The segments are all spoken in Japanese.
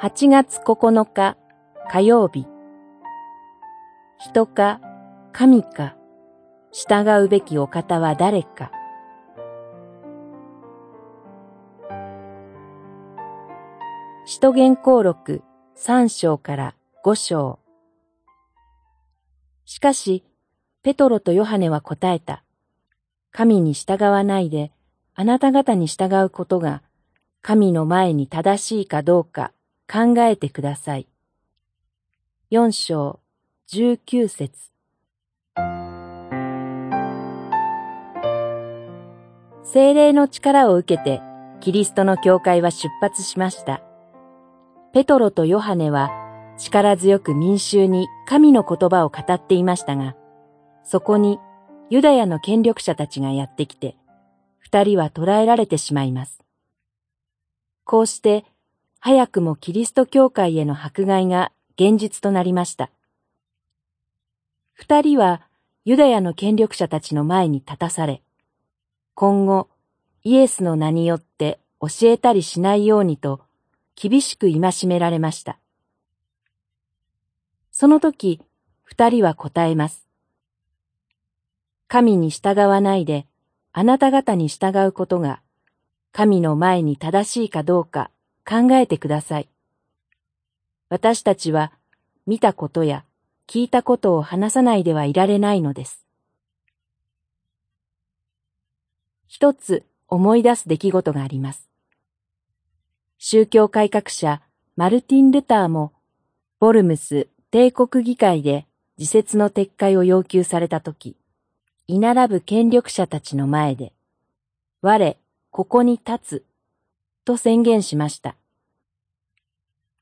8月9日火曜日。人か神か従うべきお方は誰か。使徒言行録三章から五章。しかし、ペトロとヨハネは答えた。神に従わないで、あなた方に従うことが、神の前に正しいかどうか。考えてください。四章十九節精霊の力を受けて、キリストの教会は出発しました。ペトロとヨハネは力強く民衆に神の言葉を語っていましたが、そこにユダヤの権力者たちがやってきて、二人は捕らえられてしまいます。こうして、早くもキリスト教会への迫害が現実となりました。二人はユダヤの権力者たちの前に立たされ、今後イエスの名によって教えたりしないようにと厳しく戒められました。その時、二人は答えます。神に従わないで、あなた方に従うことが、神の前に正しいかどうか考えてください。私たちは見たことや聞いたことを話さないではいられないのです。一つ思い出す出来事があります。宗教改革者マルティン・ルターも、ボルムス帝国議会で自説の撤回を要求されたとき、居並ぶ権力者たちの前で、我、ここに立つ、と宣言しました。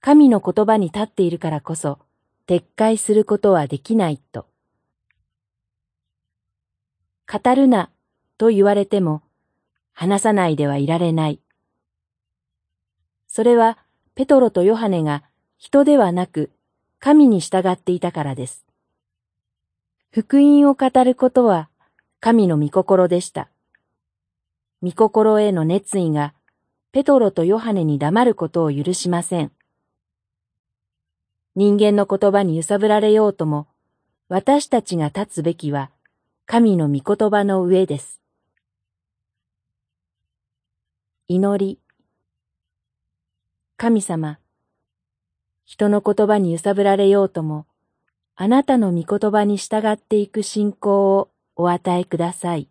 神の言葉に立っているからこそ、撤回することはできないと。語るな、と言われても、話さないではいられない。それは、ペトロとヨハネが人ではなく、神に従っていたからです。福音を語ることは神の御心でした。御心への熱意がペトロとヨハネに黙ることを許しません。人間の言葉に揺さぶられようとも、私たちが立つべきは神の御言葉の上です。祈り。神様、人の言葉に揺さぶられようとも、あなたの御言葉に従っていく信仰をお与えください。